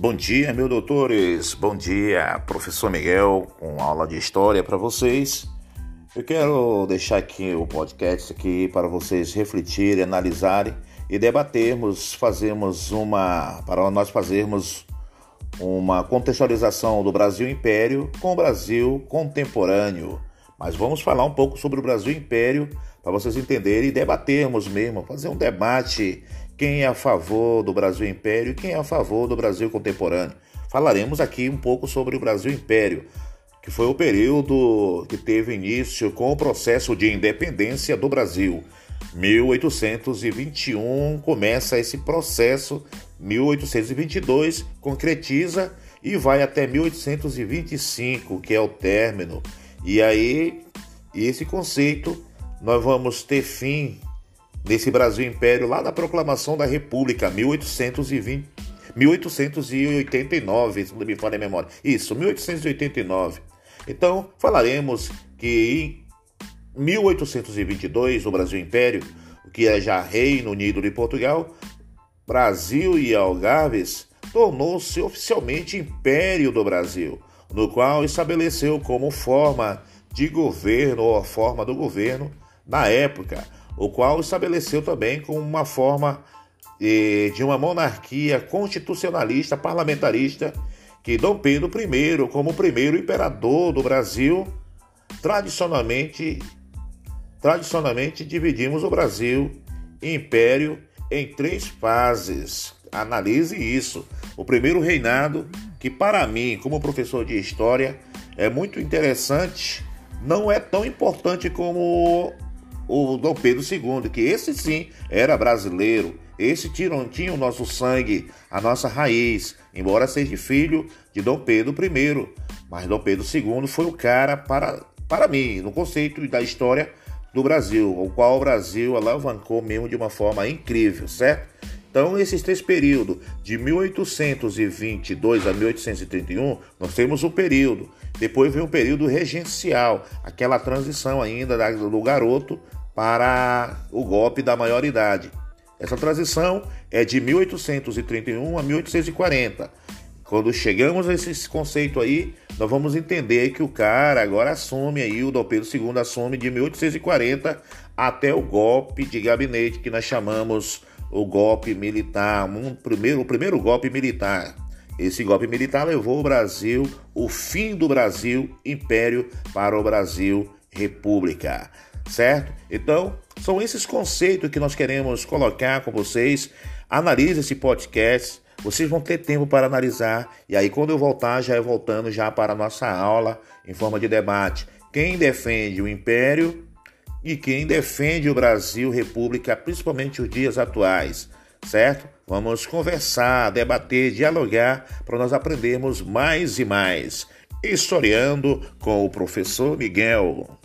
Bom dia, meus doutores. Bom dia, professor Miguel, com aula de história para vocês. Eu quero deixar aqui o podcast aqui para vocês refletirem, analisarem e debatermos, fazermos uma para nós fazermos uma contextualização do Brasil Império com o Brasil contemporâneo. Mas vamos falar um pouco sobre o Brasil Império para vocês entenderem e debatermos mesmo, fazer um debate quem é a favor do Brasil Império e quem é a favor do Brasil contemporâneo. Falaremos aqui um pouco sobre o Brasil Império, que foi o período que teve início com o processo de independência do Brasil. 1821 começa esse processo, 1822 concretiza e vai até 1825, que é o término. E aí, esse conceito, nós vamos ter fim nesse Brasil Império lá da proclamação da República, 1820, 1889, se não me falha a memória. Isso, 1889. Então, falaremos que em 1822, o Brasil Império, que é já Reino Unido de Portugal, Brasil e Algarves, tornou-se oficialmente Império do Brasil, no qual estabeleceu como forma de governo ou a forma do governo na época o qual estabeleceu também como uma forma eh, de uma monarquia constitucionalista parlamentarista que Dom Pedro I, como primeiro imperador do Brasil, tradicionalmente, tradicionalmente dividimos o Brasil império em três fases. Analise isso. O primeiro reinado, que para mim, como professor de história, é muito interessante, não é tão importante como o Dom Pedro II, que esse sim era brasileiro, esse tinha, tinha o nosso sangue, a nossa raiz, embora seja filho de Dom Pedro I. Mas Dom Pedro II foi o cara para, para mim, no conceito da história do Brasil, o qual o Brasil alavancou mesmo de uma forma incrível, certo? Então, esses três períodos, de 1822 a 1831, nós temos um período. Depois vem o período regencial, aquela transição ainda do garoto para o golpe da maioridade. Essa transição é de 1831 a 1840. Quando chegamos a esse conceito aí, nós vamos entender que o cara agora assume aí, o Dom Pedro II assume de 1840 até o golpe de gabinete que nós chamamos o golpe militar, um primeiro, o primeiro golpe militar. Esse golpe militar levou o Brasil, o fim do Brasil Império para o Brasil República certo? Então, são esses conceitos que nós queremos colocar com vocês. Analise esse podcast. Vocês vão ter tempo para analisar e aí quando eu voltar já é voltando já para a nossa aula em forma de debate. Quem defende o império e quem defende o Brasil República, principalmente os dias atuais, certo? Vamos conversar, debater, dialogar para nós aprendermos mais e mais. Historiando com o professor Miguel.